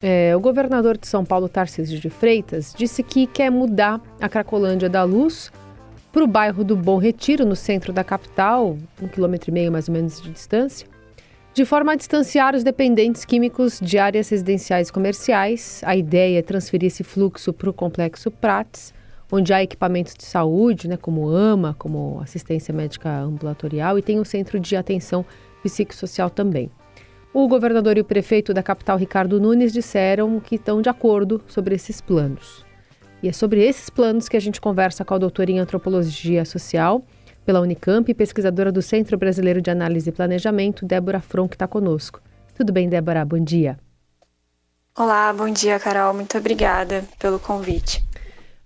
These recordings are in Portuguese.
É, o governador de São Paulo, Tarcísio de Freitas, disse que quer mudar a Cracolândia da Luz para o bairro do Bom Retiro, no centro da capital, um quilômetro e meio mais ou menos de distância, de forma a distanciar os dependentes químicos de áreas residenciais comerciais. A ideia é transferir esse fluxo para o complexo Prates, onde há equipamentos de saúde, né, como AMA, como assistência médica ambulatorial, e tem o centro de atenção psicossocial também. O governador e o prefeito da capital, Ricardo Nunes, disseram que estão de acordo sobre esses planos. E é sobre esses planos que a gente conversa com a doutora em antropologia social pela Unicamp e pesquisadora do Centro Brasileiro de Análise e Planejamento, Débora Fron, que está conosco. Tudo bem, Débora? Bom dia. Olá, bom dia, Carol. Muito obrigada pelo convite.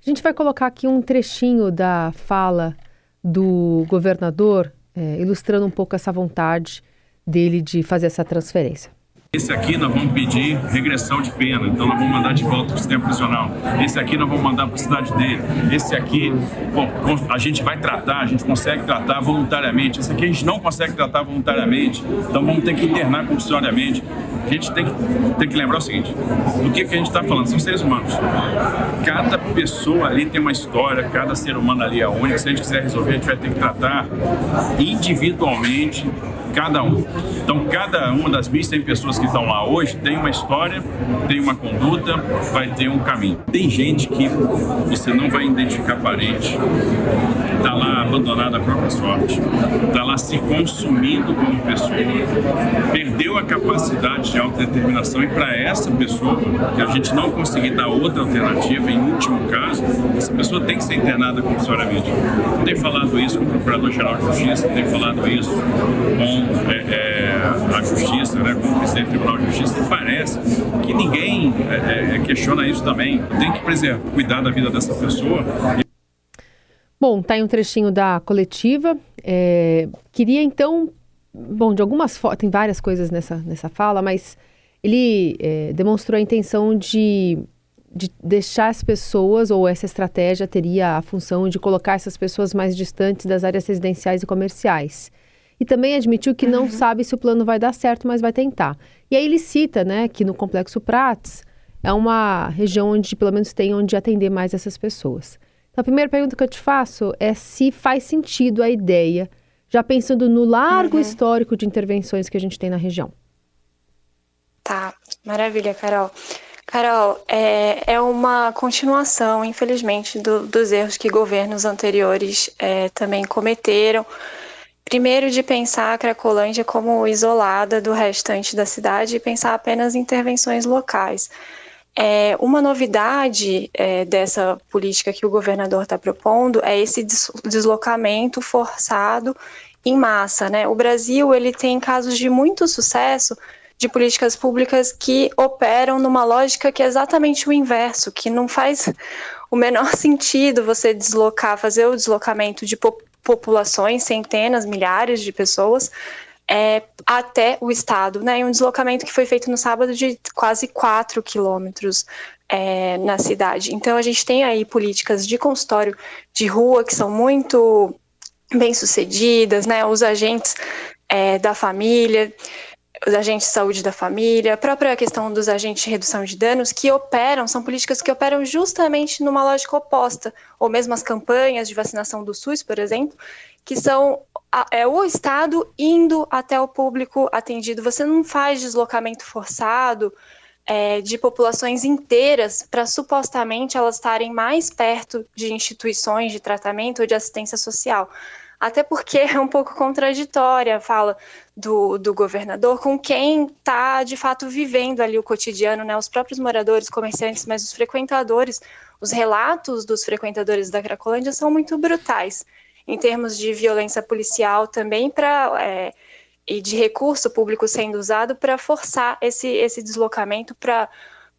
A gente vai colocar aqui um trechinho da fala do governador, é, ilustrando um pouco essa vontade dele de fazer essa transferência. Esse aqui nós vamos pedir regressão de pena, então nós vamos mandar de volta para o sistema prisional. Esse aqui nós vamos mandar para a cidade dele. Esse aqui, bom, a gente vai tratar, a gente consegue tratar voluntariamente. Esse aqui a gente não consegue tratar voluntariamente, então vamos ter que internar compulsoriamente. A gente tem que, tem que lembrar o seguinte: do que, que a gente está falando? São seres humanos. Cada pessoa ali tem uma história, cada ser humano ali é único. Se a gente quiser resolver, a gente vai ter que tratar individualmente cada um. Então, cada uma das 1.100 pessoas que estão lá hoje tem uma história, tem uma conduta, vai ter um caminho. Tem gente que você não vai identificar parente, abandonada à própria sorte, está lá se consumindo como pessoa, perdeu a capacidade de autodeterminação e para essa pessoa, que a gente não conseguir dar outra alternativa, em último caso, essa pessoa tem que ser internada compulsoriamente. Tem falado isso com o Procurador-Geral de Justiça, tem falado isso com é, é, a justiça, né, como presidente do Tribunal de Justiça, e parece que ninguém é, é, questiona isso também. Tem que preservar, cuidar da vida dessa pessoa. Bom, tá aí um trechinho da coletiva. É, queria então, bom, de algumas fotos, tem várias coisas nessa, nessa fala, mas ele é, demonstrou a intenção de, de deixar as pessoas, ou essa estratégia teria a função de colocar essas pessoas mais distantes das áreas residenciais e comerciais. E também admitiu que não uhum. sabe se o plano vai dar certo, mas vai tentar. E aí ele cita, né, que no Complexo Prates é uma região onde pelo menos tem onde atender mais essas pessoas. Então, a primeira pergunta que eu te faço é se faz sentido a ideia, já pensando no largo uhum. histórico de intervenções que a gente tem na região. Tá, maravilha, Carol. Carol, é, é uma continuação, infelizmente, do, dos erros que governos anteriores é, também cometeram Primeiro, de pensar a Cracolândia como isolada do restante da cidade e pensar apenas em intervenções locais. É, uma novidade é, dessa política que o governador está propondo é esse deslocamento forçado em massa. Né? O Brasil ele tem casos de muito sucesso de políticas públicas que operam numa lógica que é exatamente o inverso, que não faz o menor sentido você deslocar, fazer o deslocamento de populações, centenas, milhares de pessoas, é, até o estado, né? Um deslocamento que foi feito no sábado de quase 4 quilômetros é, na cidade. Então a gente tem aí políticas de consultório de rua que são muito bem sucedidas, né? Os agentes é, da família os agentes de saúde da família, a própria questão dos agentes de redução de danos, que operam, são políticas que operam justamente numa lógica oposta, ou mesmo as campanhas de vacinação do SUS, por exemplo, que são é o Estado indo até o público atendido. Você não faz deslocamento forçado é, de populações inteiras para supostamente elas estarem mais perto de instituições de tratamento ou de assistência social. Até porque é um pouco contraditória fala do, do governador com quem está de fato vivendo ali o cotidiano, né? Os próprios moradores, comerciantes, mas os frequentadores, os relatos dos frequentadores da Cracolândia são muito brutais em termos de violência policial também para é, e de recurso público sendo usado para forçar esse, esse deslocamento para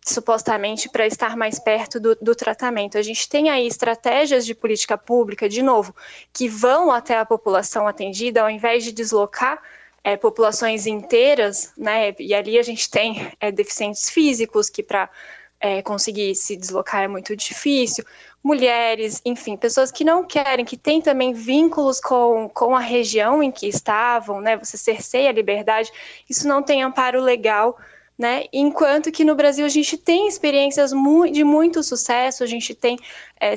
supostamente para estar mais perto do, do, tratamento. A gente tem aí estratégias de política pública, de novo, que vão até a população atendida, ao invés de deslocar é, populações inteiras, né? E ali a gente tem é, deficientes físicos que para é, conseguir se deslocar é muito difícil, mulheres, enfim, pessoas que não querem, que têm também vínculos com, com a região em que estavam, né? Você cerceia a liberdade, isso não tem amparo legal né? Enquanto que no Brasil a gente tem experiências de muito sucesso, a gente tem é,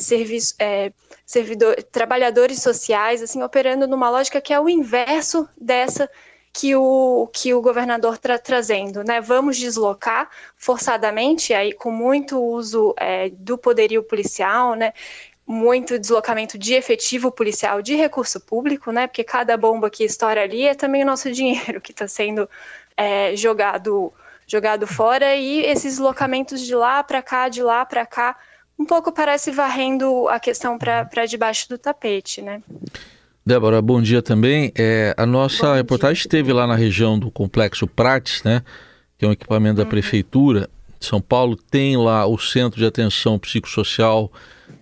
é, servidor, trabalhadores sociais assim operando numa lógica que é o inverso dessa que o, que o governador está trazendo, né? Vamos deslocar forçadamente, aí com muito uso é, do poderio policial, né? Muito deslocamento de efetivo policial, de recurso público, né? Porque cada bomba que estoura ali é também o nosso dinheiro que está sendo é, jogado jogado fora e esses deslocamentos de lá para cá, de lá para cá, um pouco parece varrendo a questão para debaixo do tapete, né? Débora, bom dia também. É, a nossa bom reportagem dia. esteve lá na região do Complexo Prates, né? Que é um equipamento da uhum. Prefeitura de São Paulo. Tem lá o Centro de Atenção Psicossocial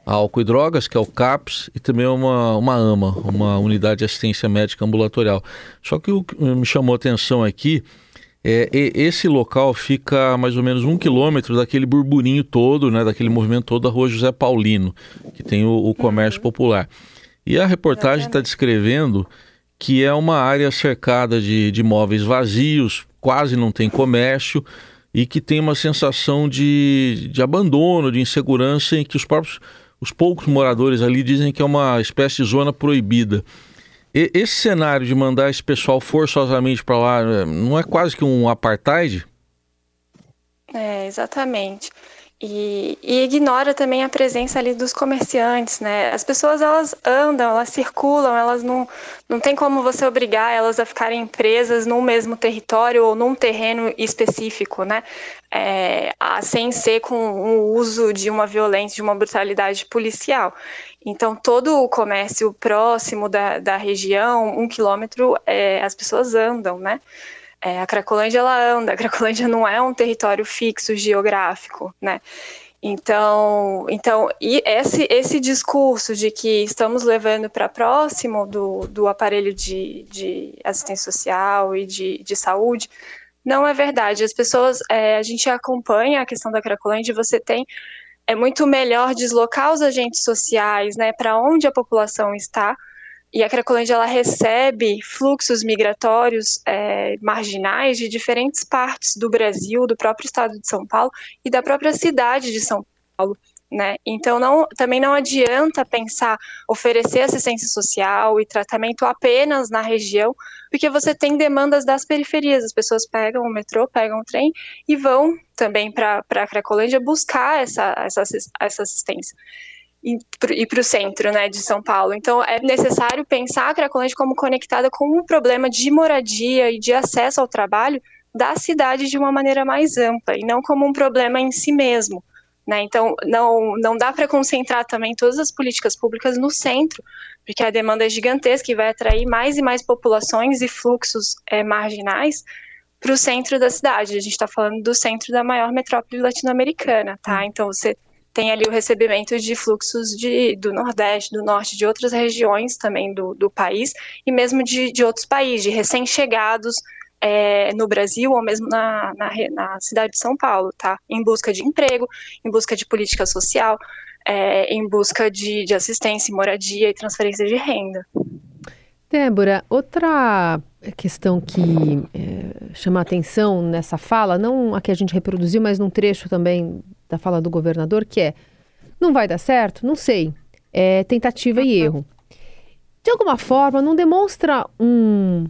Álcool e Drogas, que é o CAPS, e também uma, uma AMA, uma Unidade de Assistência Médica Ambulatorial. Só que o que me chamou a atenção aqui é, esse local fica a mais ou menos um quilômetro daquele burburinho todo, né, daquele movimento todo da rua José Paulino, que tem o, o comércio uhum. popular. E a reportagem está descrevendo que é uma área cercada de, de móveis vazios, quase não tem comércio e que tem uma sensação de, de abandono, de insegurança, em que os próprios os poucos moradores ali dizem que é uma espécie de zona proibida. E, esse cenário de mandar esse pessoal forçosamente para lá é, não é quase que um apartheid? É, exatamente. E, e, ignora também a presença ali dos comerciantes, né? As pessoas elas andam, elas circulam, elas não, não tem como você obrigar elas a ficarem presas num mesmo território ou num terreno específico, né? É, a, sem ser com o uso de uma violência, de uma brutalidade policial. Então, todo o comércio próximo da, da região, um quilômetro, é, as pessoas andam, né? É, a Cracolândia, ela anda, a Cracolândia não é um território fixo geográfico, né? Então, então e esse, esse discurso de que estamos levando para próximo do, do aparelho de, de assistência social e de, de saúde não é verdade. As pessoas, é, a gente acompanha a questão da Cracolândia, você tem é muito melhor deslocar os agentes sociais né, para onde a população está. E a Cracolândia ela recebe fluxos migratórios é, marginais de diferentes partes do Brasil, do próprio estado de São Paulo e da própria cidade de São Paulo. Né? Então não, também não adianta pensar oferecer assistência social e tratamento apenas na região, porque você tem demandas das periferias. As pessoas pegam o metrô, pegam o trem e vão também para a Cracolândia buscar essa, essa, essa assistência e para o centro né, de São Paulo. Então, é necessário pensar a Cracolândia como conectada com um problema de moradia e de acesso ao trabalho da cidade de uma maneira mais ampla, e não como um problema em si mesmo. Né? Então, não, não dá para concentrar também todas as políticas públicas no centro, porque a demanda é gigantesca e vai atrair mais e mais populações e fluxos é, marginais para o centro da cidade. A gente está falando do centro da maior metrópole latino-americana, tá? Hum. Então, você tem ali o recebimento de fluxos de, do Nordeste, do Norte, de outras regiões também do, do país, e mesmo de, de outros países, de recém-chegados é, no Brasil ou mesmo na, na, na, cidade de São Paulo, tá? Em busca de emprego, em busca de política social, é, em busca de, de assistência, moradia e transferência de renda. Débora, outra questão que é, chama atenção nessa fala, não a que a gente reproduziu, mas num trecho também da fala do governador, que é: não vai dar certo? Não sei. É tentativa e erro. De alguma forma, não demonstra um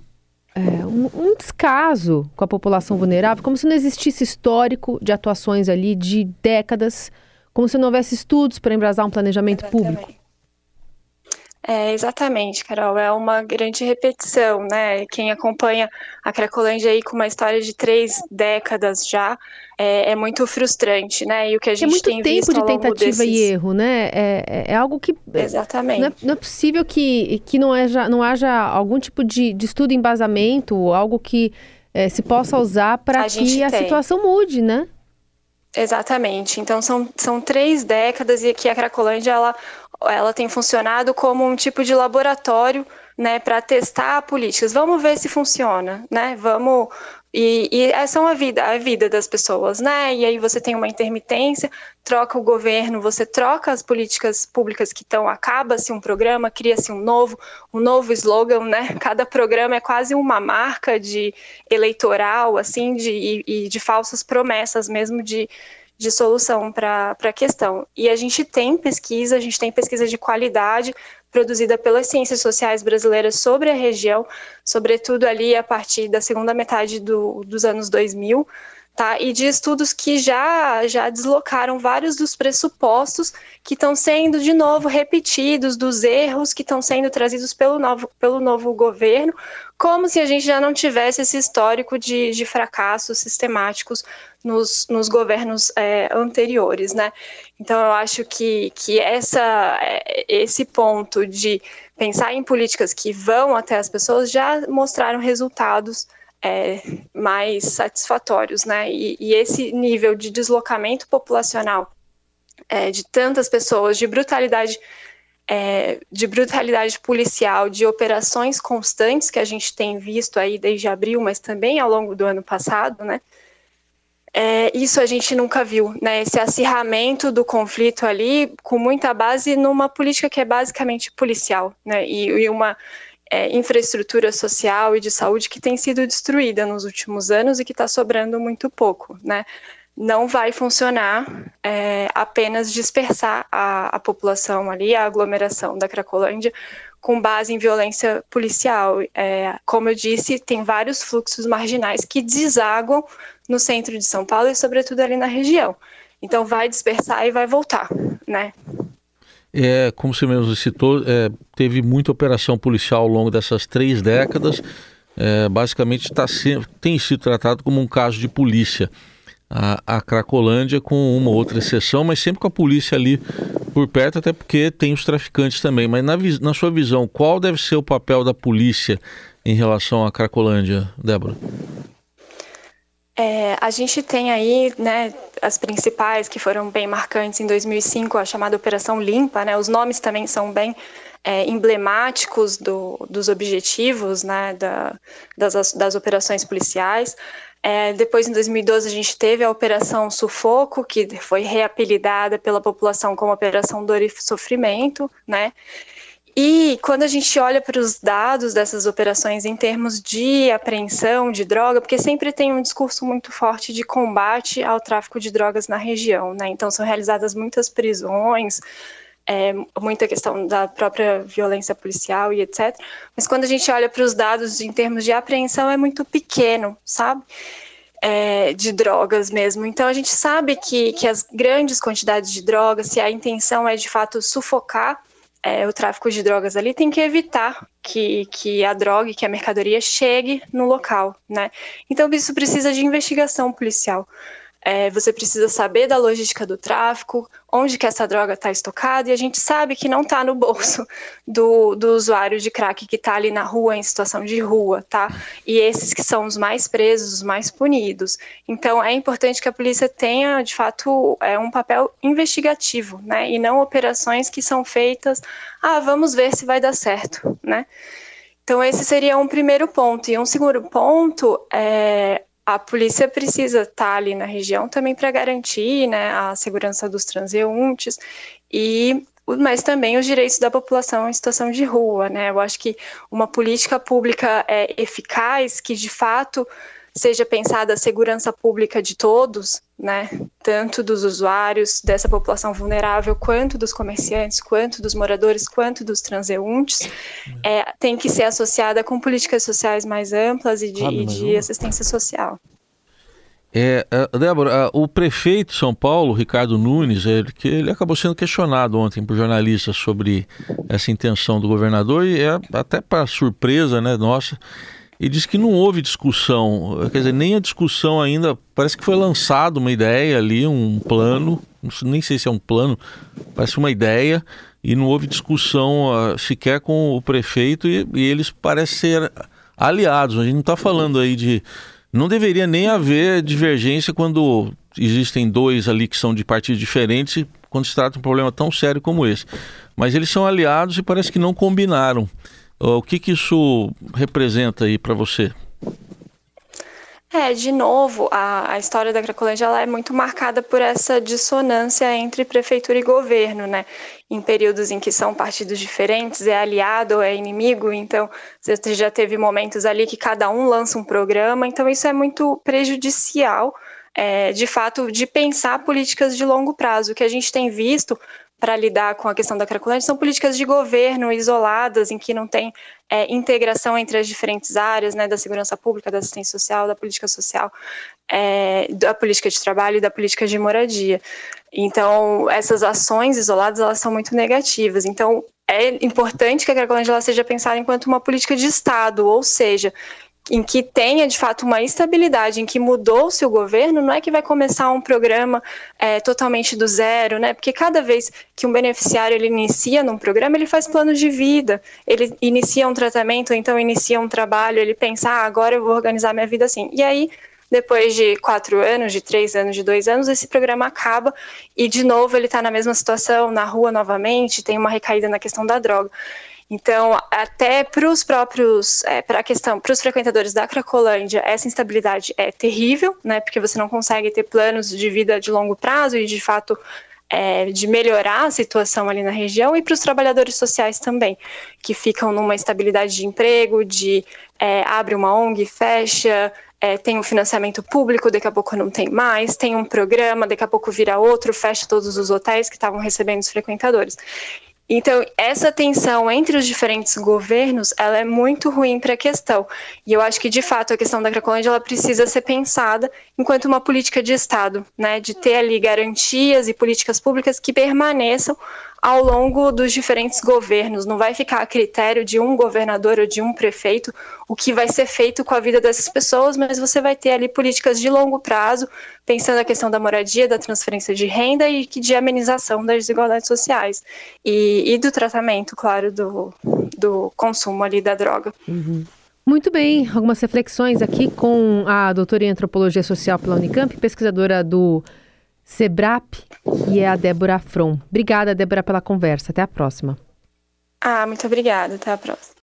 é, um, um, descaso com a população vulnerável, como se não existisse histórico de atuações ali de décadas, como se não houvesse estudos para embrasar um planejamento público. É, exatamente, Carol, é uma grande repetição, né? Quem acompanha a Cracolândia aí com uma história de três décadas já é, é muito frustrante, né? E o que a gente é muito tem tempo de tentativa desses... e erro, né? É, é, é algo que exatamente não é, não é, possível que, que não, haja, não haja algum tipo de, de estudo embasamento, algo que é, se possa usar para que a situação mude, né? Exatamente. Então são, são três décadas e que a Cracolândia ela ela tem funcionado como um tipo de laboratório né, para testar políticas. Vamos ver se funciona, né? Vamos E, e essa é a vida, a vida das pessoas, né? E aí você tem uma intermitência, troca o governo, você troca as políticas públicas que estão, acaba-se um programa, cria-se um novo, um novo slogan, né? Cada programa é quase uma marca de eleitoral, assim, de, e, e de falsas promessas mesmo de de solução para a questão. E a gente tem pesquisa, a gente tem pesquisa de qualidade produzida pelas ciências sociais brasileiras sobre a região, sobretudo ali a partir da segunda metade do, dos anos 2000, tá? E de estudos que já já deslocaram vários dos pressupostos que estão sendo de novo repetidos, dos erros que estão sendo trazidos pelo novo, pelo novo governo, como se a gente já não tivesse esse histórico de, de fracassos sistemáticos nos, nos governos é, anteriores, né? Então eu acho que, que essa, é, esse ponto de pensar em políticas que vão até as pessoas já mostraram resultados é, mais satisfatórios, né? E, e, esse nível de deslocamento populacional é, de tantas pessoas, de brutalidade, é, de brutalidade policial, de operações constantes que a gente tem visto aí desde abril, mas também ao longo do ano passado, né? É, isso a gente nunca viu, né? Esse acirramento do conflito ali, com muita base numa política que é basicamente policial, né? E, e uma é, infraestrutura social e de saúde que tem sido destruída nos últimos anos e que está sobrando muito pouco, né? Não vai funcionar é, apenas dispersar a, a população ali, a aglomeração da Cracolândia, com base em violência policial. É, como eu disse, tem vários fluxos marginais que desaguam no centro de São Paulo e, sobretudo, ali na região. Então, vai dispersar e vai voltar, né? É, como você mesmo citou, é, teve muita operação policial ao longo dessas três décadas. É, basicamente tá se, tem sido tratado como um caso de polícia. A, a, Cracolândia com uma outra exceção, mas sempre com a polícia ali por perto, até porque tem os traficantes também. Mas na, na sua visão, qual deve ser o papel da polícia em relação à Cracolândia, Débora? É, a gente tem aí, né, as principais que foram bem marcantes em 2005, a chamada Operação Limpa, né, os nomes também são bem é, emblemáticos do, dos objetivos, né, da, das, das operações policiais. É, depois, em 2012, a gente teve a Operação Sufoco, que foi reapelidada pela população como Operação Dor e Sofrimento, né, e quando a gente olha para os dados dessas operações em termos de apreensão de droga, porque sempre tem um discurso muito forte de combate ao tráfico de drogas na região, né? Então são realizadas muitas prisões, é, muita questão da própria violência policial e etc. Mas quando a gente olha para os dados em termos de apreensão, é muito pequeno, sabe? É, de drogas mesmo. Então a gente sabe que, que as grandes quantidades de drogas, se a intenção é de fato sufocar é, o tráfico de drogas ali tem que evitar que, que a droga que a mercadoria chegue no local, né? Então isso precisa de investigação policial. É, você precisa saber da logística do tráfico, onde que essa droga está estocada, e a gente sabe que não está no bolso do, do usuário de crack que está ali na rua, em situação de rua, tá? E esses que são os mais presos, os mais punidos. Então, é importante que a polícia tenha, de fato, é, um papel investigativo, né? E não operações que são feitas, ah, vamos ver se vai dar certo, né? Então, esse seria um primeiro ponto. E um segundo ponto é a polícia precisa estar tá ali na região também para garantir né, a segurança dos transeuntes e mas também os direitos da população em situação de rua, né? Eu acho que uma política pública é, eficaz, que de fato seja pensada a segurança pública de todos, né? Tanto dos usuários dessa população vulnerável, quanto dos comerciantes, quanto dos moradores, quanto dos transeuntes, é, tem que ser associada com políticas sociais mais amplas e de, e de assistência social. É, é Débora, é, o prefeito de São Paulo, Ricardo Nunes, ele, que ele acabou sendo questionado ontem por jornalistas sobre essa intenção do governador e é até para surpresa, né, nossa, e diz que não houve discussão, quer dizer, nem a discussão ainda, parece que foi lançado uma ideia ali, um plano, nem sei se é um plano, parece uma ideia, e não houve discussão uh, sequer com o prefeito e, e eles parecem ser aliados. A gente não está falando aí de. Não deveria nem haver divergência quando existem dois ali que são de partidos diferentes, quando se trata de um problema tão sério como esse. Mas eles são aliados e parece que não combinaram. O que, que isso representa aí para você? É, de novo, a, a história da Cracolândia ela é muito marcada por essa dissonância entre prefeitura e governo, né? Em períodos em que são partidos diferentes, é aliado ou é inimigo, então você já teve momentos ali que cada um lança um programa, então isso é muito prejudicial, é, de fato, de pensar políticas de longo prazo. O que a gente tem visto para lidar com a questão da Cracolândia são políticas de governo isoladas, em que não tem é, integração entre as diferentes áreas, né, da segurança pública, da assistência social, da política social, é, da política de trabalho e da política de moradia. Então, essas ações isoladas, elas são muito negativas. Então, é importante que a Cracolândia seja pensada enquanto uma política de Estado, ou seja, em que tenha de fato uma estabilidade, em que mudou-se o governo, não é que vai começar um programa é, totalmente do zero, né? Porque cada vez que um beneficiário ele inicia num programa, ele faz plano de vida, ele inicia um tratamento, então inicia um trabalho, ele pensa, ah, agora eu vou organizar minha vida assim. E aí, depois de quatro anos, de três anos, de dois anos, esse programa acaba e de novo ele está na mesma situação, na rua novamente, tem uma recaída na questão da droga. Então, até para os próprios, é, para a questão, para os frequentadores da Cracolândia, essa instabilidade é terrível, né? Porque você não consegue ter planos de vida de longo prazo e, de fato, é, de melhorar a situação ali na região e para os trabalhadores sociais também, que ficam numa estabilidade de emprego, de é, abre uma ONG, fecha, é, tem um financiamento público, daqui a pouco não tem mais, tem um programa, daqui a pouco vira outro, fecha todos os hotéis que estavam recebendo os frequentadores. Então, essa tensão entre os diferentes governos, ela é muito ruim para a questão. E eu acho que, de fato, a questão da Cracolândia, ela precisa ser pensada enquanto uma política de Estado, né? De ter ali garantias e políticas públicas que permaneçam ao longo dos diferentes governos. Não vai ficar a critério de um governador ou de um prefeito o que vai ser feito com a vida dessas pessoas, mas você vai ter ali políticas de longo prazo, pensando a questão da moradia, da transferência de renda e de amenização das desigualdades sociais. E, e do tratamento, claro, do, do consumo ali da droga. Uhum. Muito bem, algumas reflexões aqui com a doutora em antropologia social pela Unicamp, pesquisadora do Sebrap, que é a Débora From. Obrigada, Débora, pela conversa. Até a próxima. Ah, muito obrigada. Até a próxima.